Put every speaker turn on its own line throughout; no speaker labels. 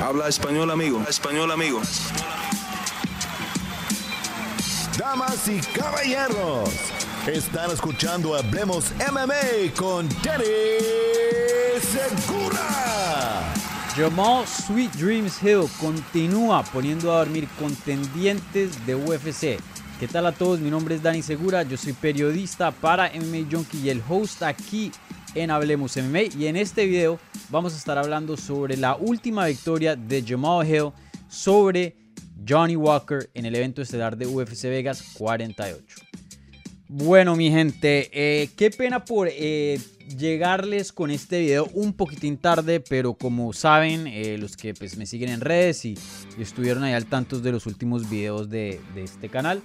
Habla español, amigo. Español, amigo.
Damas y caballeros, están escuchando Hablemos MMA con Danny Segura.
Jamal Sweet Dreams Hill continúa poniendo a dormir contendientes de UFC. ¿Qué tal a todos? Mi nombre es Dani Segura, yo soy periodista para MMA Junkie y el host aquí en Hablemos MMA. Y en este video vamos a estar hablando sobre la última victoria de Jamal Hill sobre Johnny Walker en el evento estelar de UFC Vegas 48. Bueno, mi gente, eh, qué pena por eh, llegarles con este video un poquitín tarde, pero como saben, eh, los que pues, me siguen en redes y, estuvieron ahí al tanto de los últimos videos de, este canal,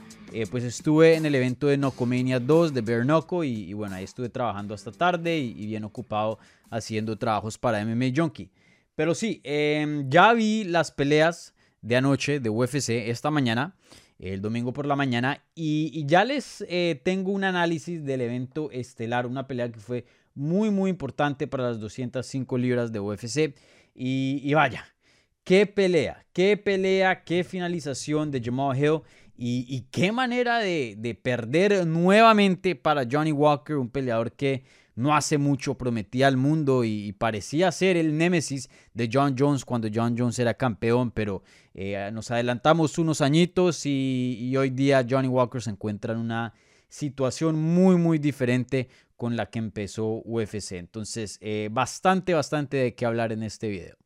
pues estuve en el evento de Nocomania 2 de Bear y, y, bueno, ahí estuve trabajando hasta tarde y, y, bien ocupado haciendo trabajos para MMA Junkie. Pero sí, em, ya vi las peleas de anoche de UFC esta mañana el domingo por la mañana. Y, ya les eh, tengo un análisis del evento estelar, una pelea que fue muy, muy importante para las 205 libras de UFC. Y, vaya, qué pelea, qué pelea, qué finalización de Jamal Hill. Y, qué manera de, de perder nuevamente para Johnny Walker, un peleador que no hace mucho prometía al mundo y, parecía ser el némesis de John Jones cuando John Jones era campeón, pero eh, nos adelantamos unos añitos y, hoy día Johnny Walker se encuentra en una situación muy muy diferente con la que empezó UFC. Entonces, eh, bastante, bastante de qué hablar en este video.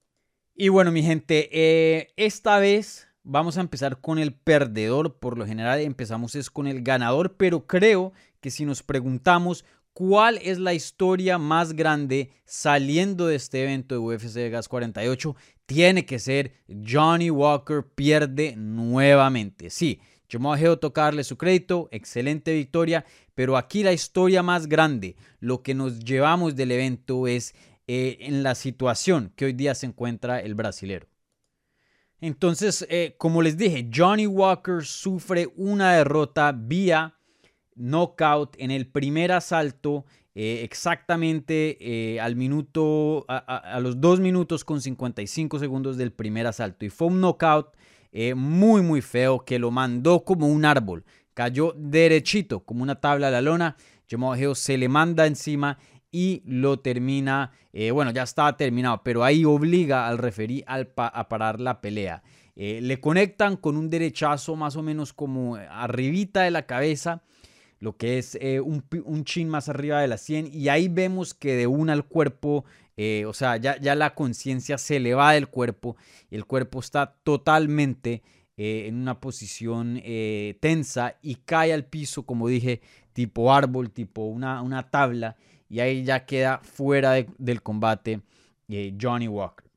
Y bueno, mi gente, eh, esta vez vamos a empezar con el perdedor. Por lo general empezamos es con el ganador, pero creo que si nos preguntamos ¿Cuál es la historia más grande saliendo de este evento de UFC Gas 48? Tiene que ser Johnny Walker pierde nuevamente. Sí, voy a tocarle su crédito, excelente victoria, pero aquí la historia más grande, lo que nos llevamos del evento es eh, en la situación que hoy día se encuentra el brasilero. Entonces, eh, como les dije, Johnny Walker sufre una derrota vía knockout en el primer asalto, eh, exactamente al minuto, a, los 2 minutos con 55 segundos del primer asalto. Y fue un knockout eh, muy, muy feo que lo mandó como un árbol. Cayó derechito, como una tabla a la lona. Jamal se le manda encima y lo termina, bueno, ya estaba terminado, pero ahí obliga al referí a parar la pelea. le conectan con un derechazo más o menos como arribita de la cabeza lo que es eh, un, chin más arriba de la 100 y ahí vemos que de una al cuerpo, eh, o sea, ya, ya la conciencia se le va del cuerpo y el cuerpo está totalmente eh, en una posición tensa y cae al piso, como dije, tipo árbol, tipo una, una tabla y ahí ya queda fuera del combate Johnny Walker.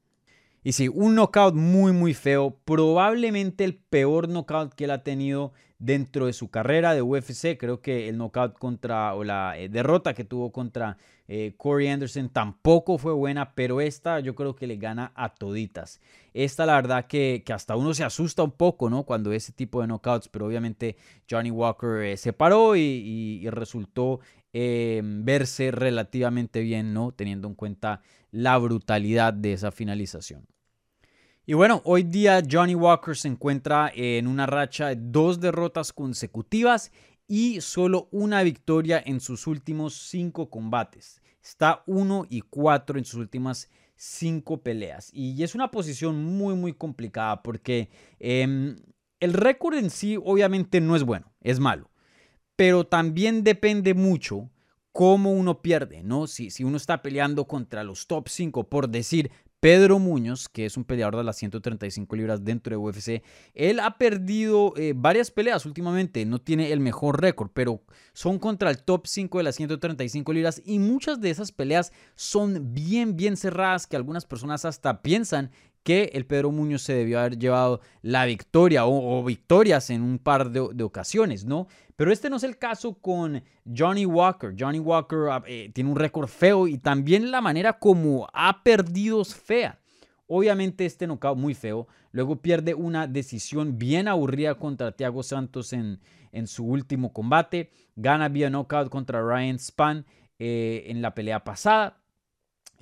Y sí, un knockout muy muy feo, probablemente el peor knockout que él ha tenido dentro de su carrera de UFC. Creo que el knockout contra, o la eh, derrota que tuvo contra eh, Corey Anderson tampoco fue buena, pero esta yo creo que le gana a toditas. Esta la verdad que, hasta uno se asusta un poco, ¿no? Cuando ese tipo de knockouts, pero obviamente Johnny Walker eh, se paró y, resultó verse relativamente bien, ¿no? Teniendo en cuenta la brutalidad de esa finalización. Y bueno, hoy día Johnny Walker se encuentra en una racha de dos derrotas consecutivas y solo una victoria en sus últimos cinco combates. Está 1 y 4 en sus últimas cinco peleas. Y es una posición muy, muy complicada porque em, el récord en sí obviamente no es bueno, es malo. Pero también depende mucho cómo uno pierde, ¿no? Si, si uno está peleando contra los top 5, por decir, Pedro Muñoz, que es un peleador de las 135 libras dentro de UFC, él ha perdido eh, varias peleas últimamente, no tiene el mejor récord, pero son contra el top 5 de las 135 libras y muchas de esas peleas son bien, bien cerradas que algunas personas hasta piensan que el Pedro Muñoz se debió haber llevado la victoria o, victorias en un par de, ocasiones, ¿no? Pero este no es el caso con Johnny Walker. Johnny Walker ah, eh, tiene un récord feo y también la manera como ha perdido es fea. Obviamente este knockout muy feo. Luego pierde una decisión bien aburrida contra Thiago Santos en, su último combate. Gana vía knockout contra Ryan Span eh, en la pelea pasada.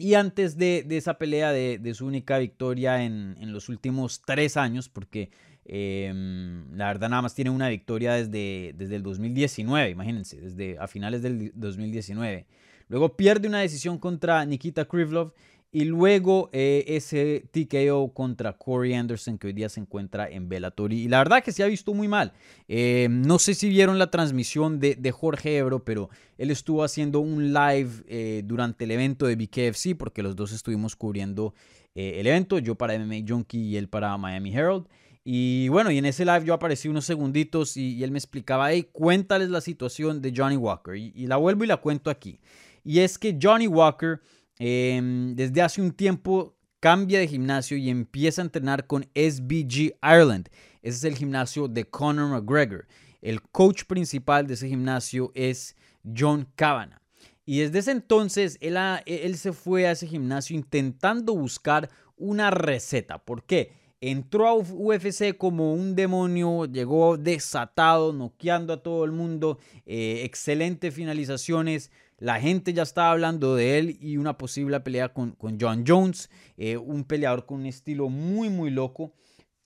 Y antes de, esa pelea, de, su única victoria en, los últimos tres años, porque em, la verdad nada más tiene una victoria desde, desde el 2019, imagínense, desde a finales del 2019. Luego pierde una decisión contra Nikita Krivlov y luego eh, ese TKO contra Corey Anderson que hoy día se encuentra en Bellator. Y la verdad que se ha visto muy mal. Eh, no sé si vieron la transmisión de, Jorge Ebro, pero él estuvo haciendo un live eh, durante el evento de BKFC porque los dos estuvimos cubriendo el evento. Yo para MMA Junkie y él para Miami Herald. Y bueno, y en ese live yo aparecí unos segunditos y, él me explicaba, hey, cuéntales la situación de Johnny Walker. y la vuelvo y la cuento aquí. Y es que Johnny Walker Em, desde hace un tiempo cambia de gimnasio y empieza a entrenar con SBG Ireland. Ese es el gimnasio de Conor McGregor. El coach principal de ese gimnasio es John Kavanagh. Y desde ese entonces él, él se fue a ese gimnasio intentando buscar una receta. ¿Por qué? Entró a UFC como un demonio, llegó desatado, noqueando a todo el mundo, eh, excelentes finalizaciones, la gente ya estaba hablando de él y una posible pelea con, John Jones, eh, un peleador con un estilo muy, muy loco.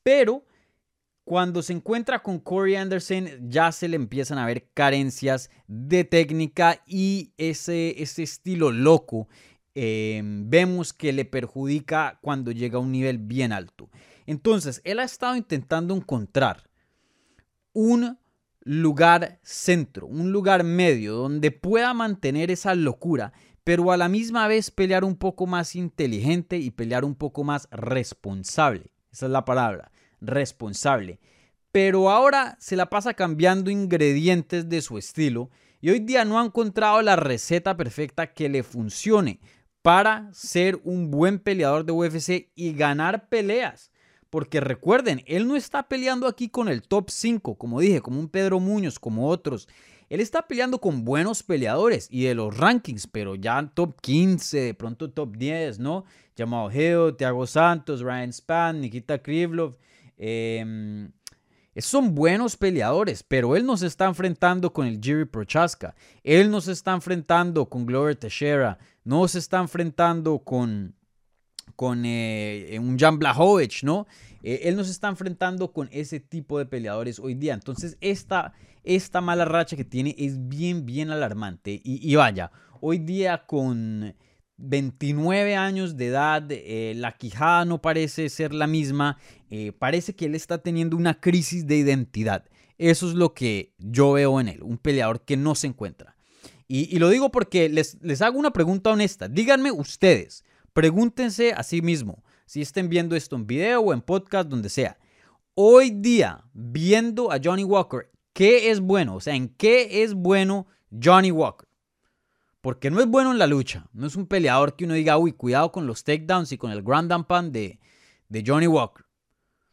Pero cuando se encuentra con Corey Anderson, ya se le empiezan a ver carencias de técnica y ese, ese estilo loco em, vemos que le perjudica cuando llega a un nivel bien alto. Entonces, él ha estado intentando encontrar un lugar centro, un lugar medio donde pueda mantener esa locura, pero a la misma vez pelear un poco más inteligente y pelear un poco más responsable. Esa es la palabra, responsable. Pero ahora se la pasa cambiando ingredientes de su estilo y hoy día no ha encontrado la receta perfecta que le funcione para ser un buen peleador de UFC y ganar peleas. Porque recuerden, él no está peleando aquí con el top 5, como dije, como un Pedro Muñoz, como otros. Él está peleando con buenos peleadores y de los rankings, pero ya top 15, de pronto top 10, ¿no? Jamal Hill, Thiago Santos, Ryan Span, Nikita Krivlov. Eh, son buenos peleadores, pero él no se está enfrentando con el Jiri Prochaska. Él no se está enfrentando con Glover Teixeira. No se está enfrentando con con eh, un Jan Blachowicz, ¿no? Eh, él nos está enfrentando con ese tipo de peleadores hoy día. Entonces, esta, esta mala racha que tiene es bien, bien alarmante. Y, vaya, hoy día con 29 años de edad, eh, la quijada no parece ser la misma. parece que él está teniendo una crisis de identidad. Eso es lo que yo veo en él, un peleador que no se encuentra. Y, lo digo porque les, les hago una pregunta honesta. Díganme ustedes, Pregúntense a sí mismo, si estén viendo esto en video o en podcast, donde sea. Hoy día, viendo a Johnny Walker, ¿qué es bueno? O sea, ¿en qué es bueno Johnny Walker? Porque no es bueno en la lucha. No es un peleador que uno diga, uy, cuidado con los takedowns y con el grand and de, de Johnny Walker.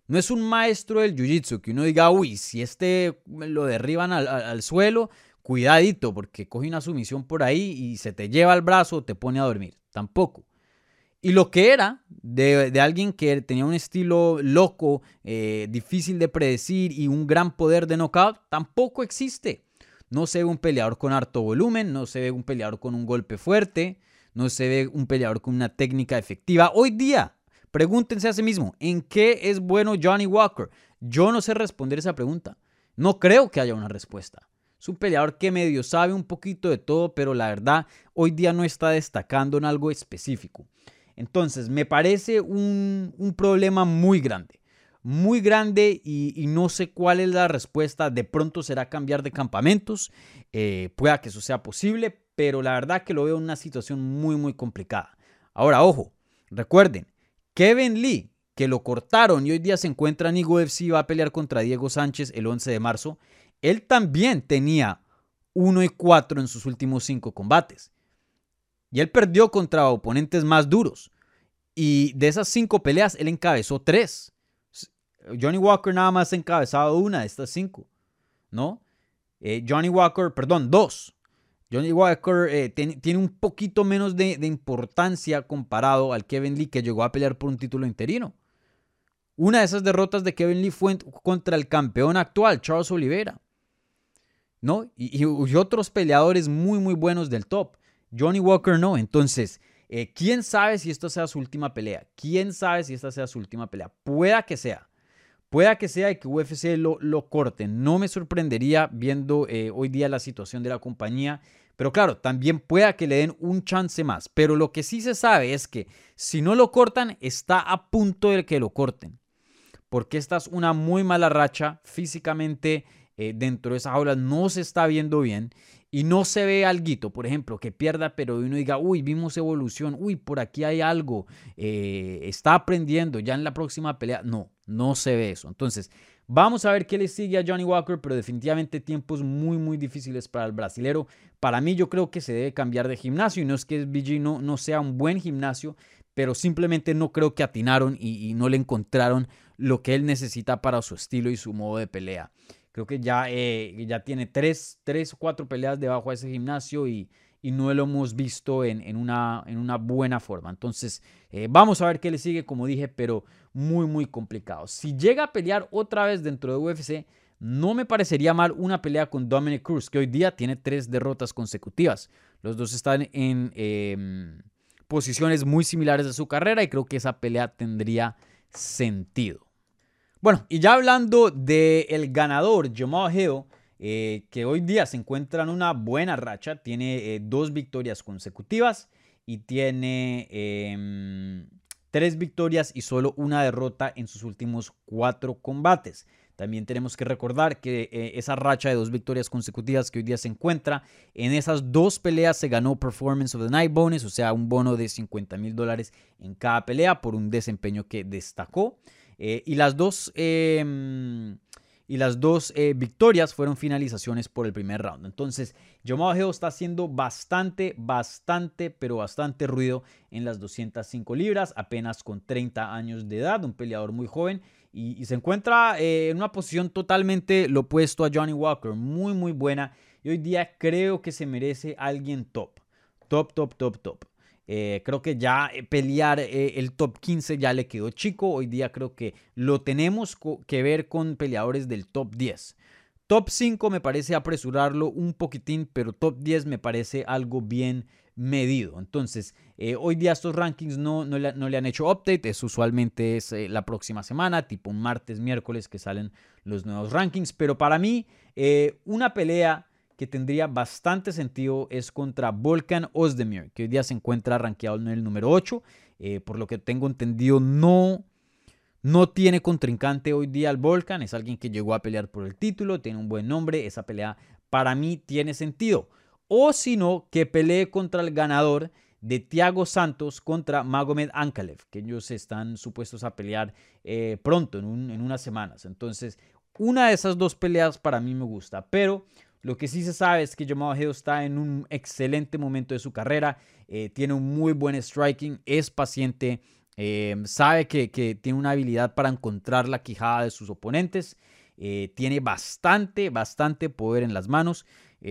No es un maestro del jiu-jitsu que uno diga, uy, si este lo derriban al, al, suelo, cuidadito, porque coge una sumisión por ahí y se te lleva al brazo o te pone a dormir. Tampoco. Y lo que era de, alguien que tenía un estilo loco, eh, difícil de predecir y un gran poder de knockout, tampoco existe. No se ve un peleador con harto volumen, no se ve un peleador con un golpe fuerte, no se ve un peleador con una técnica efectiva. Hoy día, pregúntense a sí mismo, ¿en qué es bueno Johnny Walker? Yo no sé responder esa pregunta. No creo que haya una respuesta. Es un peleador que medio sabe un poquito de todo, pero la verdad hoy día no está destacando en algo específico. Entonces, me parece un, problema muy grande, muy grande y, no sé cuál es la respuesta. De pronto será cambiar de campamentos, eh, pueda que eso sea posible, pero la verdad que lo veo en una situación muy, muy complicada. Ahora, ojo, recuerden, Kevin Lee, que lo cortaron y hoy día se encuentra en UFC va a pelear contra Diego Sánchez el 11 de marzo, él también tenía 1 y 4 en sus últimos 5 combates. Y él perdió contra oponentes más duros. Y de esas cinco peleas, él encabezó tres. Johnny Walker nada más ha encabezado una de estas cinco, ¿no? Eh, Johnny Walker, perdón, dos. Johnny Walker eh, tiene un poquito menos de, importancia comparado al Kevin Lee que llegó a pelear por un título interino. Una de esas derrotas de Kevin Lee fue contra el campeón actual, Charles Oliveira. ¿No? y otros peleadores muy, muy buenos del top. Johnny Walker no. Entonces, Eh, ¿Quién sabe si esta sea su última pelea? ¿Quién sabe si esta sea su última pelea? Pueda que sea. Pueda que sea que UFC lo, lo corte. No me sorprendería viendo eh, hoy día la situación de la compañía. Pero claro, también pueda que le den un chance más. Pero lo que sí se sabe es que si no lo cortan, está a punto de que lo corten. Porque esta es una muy mala racha físicamente eh, dentro de esa jaula. No se está viendo bien y no se ve algo, por ejemplo, que pierda, pero uno diga, uy, vimos evolución, uy, por aquí hay algo, eh, está aprendiendo ya en la próxima pelea. No, no se ve eso. Entonces, vamos a ver qué le sigue a Johnny Walker, pero definitivamente tiempos muy, muy difíciles para el brasilero. Para mí, yo creo que se debe cambiar de gimnasio y no es que BG no, no sea un buen gimnasio, pero simplemente no creo que atinaron y, y no le encontraron lo que él necesita para su estilo y su modo de pelea. Creo que ya, eh, ya tiene tres, tres o cuatro peleas debajo de ese gimnasio y, y no lo hemos visto en, en, una, en una buena forma. Entonces, eh, vamos a ver qué le sigue, como dije, pero muy, muy complicado. Si llega a pelear otra vez dentro de UFC, no me parecería mal una pelea con Dominic Cruz, que hoy día tiene tres derrotas consecutivas. Los dos están en em, posiciones muy similares de su carrera y creo que esa pelea tendría sentido. Bueno, y ya hablando del ganador, Jamal Hill, eh, que hoy día se encuentra en una buena racha, tiene eh, dos victorias consecutivas y tiene em, tres victorias y solo una derrota en sus últimos cuatro combates. También tenemos que recordar que eh, esa racha de dos victorias consecutivas que hoy día se encuentra, en esas dos peleas se ganó Performance of the Night Bonus, o sea, un bono de 50 mil dólares en cada pelea por un desempeño que destacó. Eh, y las dos, em, y las dos eh, victorias fueron finalizaciones por el primer round. Entonces, Jamal Hill está haciendo bastante, bastante, pero bastante ruido en las 205 libras, apenas con 30 años de edad, un peleador muy joven. Y, se encuentra eh, en una posición totalmente lo opuesto a Johnny Walker, muy, muy buena. Y hoy día creo que se merece alguien top. Top, top, top, top. Eh, creo que ya eh, pelear eh, el top 15 ya le quedó chico. Hoy día creo que lo tenemos que ver con peleadores del top 10. Top 5 me parece apresurarlo un poquitín, pero top 10 me parece algo bien medido. Entonces, hoy día estos rankings no, no, le, han hecho update, es usualmente es la próxima semana, tipo martes, miércoles que salen los nuevos rankings, pero para mí una pelea que tendría bastante sentido es contra Volkan Ozdemir, que hoy día se encuentra rankeado en el número 8. Eh, por lo que tengo entendido, no, no tiene contrincante hoy día al Volkan. Es alguien que llegó a pelear por el título, tiene un buen nombre. Esa pelea para mí tiene sentido. O si no, que pelee contra el ganador de Thiago Santos contra Magomed Ankalev, que ellos están supuestos a pelear eh, pronto, en unas semanas. Entonces, una de esas dos peleas para mí me gusta, pero lo que sí se sabe es que Jamal Hill está en un excelente momento de su carrera, eh, tiene un muy buen striking, es paciente, eh, sabe que, tiene una habilidad para encontrar la quijada de sus oponentes, eh, tiene bastante, bastante poder en las manos.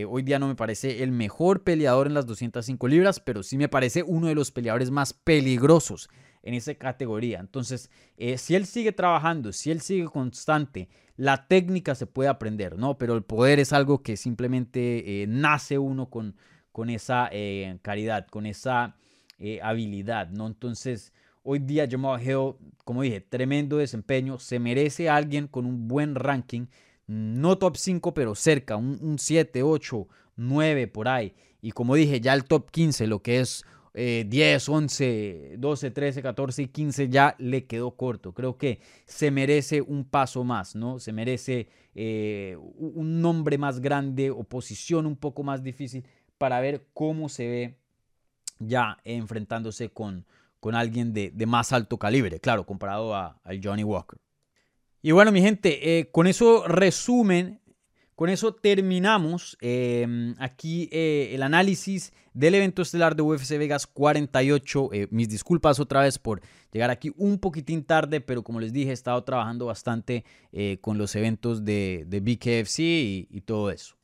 hoy día no me parece el mejor peleador en las 205 libras, pero sí me parece uno de los peleadores más peligrosos en esa categoría. Entonces, si él sigue trabajando, si él sigue constante, la técnica se puede aprender, ¿no? Pero el poder es algo que simplemente eh, nace uno con, con esa eh, caridad, con esa eh, habilidad, ¿no? Entonces, hoy día Jamal Hill, como dije, tremendo desempeño, se merece alguien con un buen ranking, no top 5, pero cerca, un 7, 8, 9 por ahí. Y como dije, ya el top 15, lo que es 10, 11, 12, 13, 14 y 15 ya le quedó corto. Creo que se merece un paso más, ¿no? Se merece eh, un nombre más grande o posición un poco más difícil para ver cómo se ve ya enfrentándose con, con alguien de, más alto calibre, claro, comparado a, Johnny Walker. Y bueno, mi gente, eh, con eso resumen con eso terminamos em, aquí eh, el análisis del evento estelar de UFC Vegas 48. Eh, mis disculpas otra vez por llegar aquí un poquitín tarde, pero como les dije, he estado trabajando bastante eh, con los eventos de, BKFC y todo eso.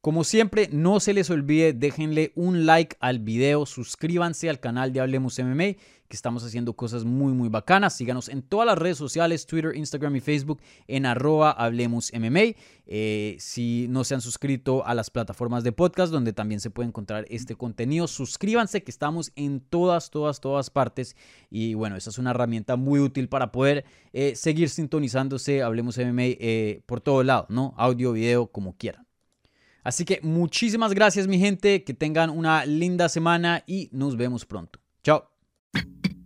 Como siempre, no se les olvide, déjenle un like al video, suscríbanse al canal de Hablemos MMA que estamos haciendo cosas muy, muy bacanas. Síganos en todas las redes sociales, Twitter, Instagram y Facebook, en arroba MMA. Eh, si no se han suscrito a las plataformas de podcast, donde también se puede encontrar este contenido, suscríbanse, que estamos en todas, todas, todas partes. Y bueno, esa es una herramienta muy útil para poder eh, seguir sintonizándose, Hablemos MMA, eh, por todo lado, ¿no? Audio, video, como quieran. Así que muchísimas gracias mi gente, que tengan una linda semana y nos vemos pronto. Chao.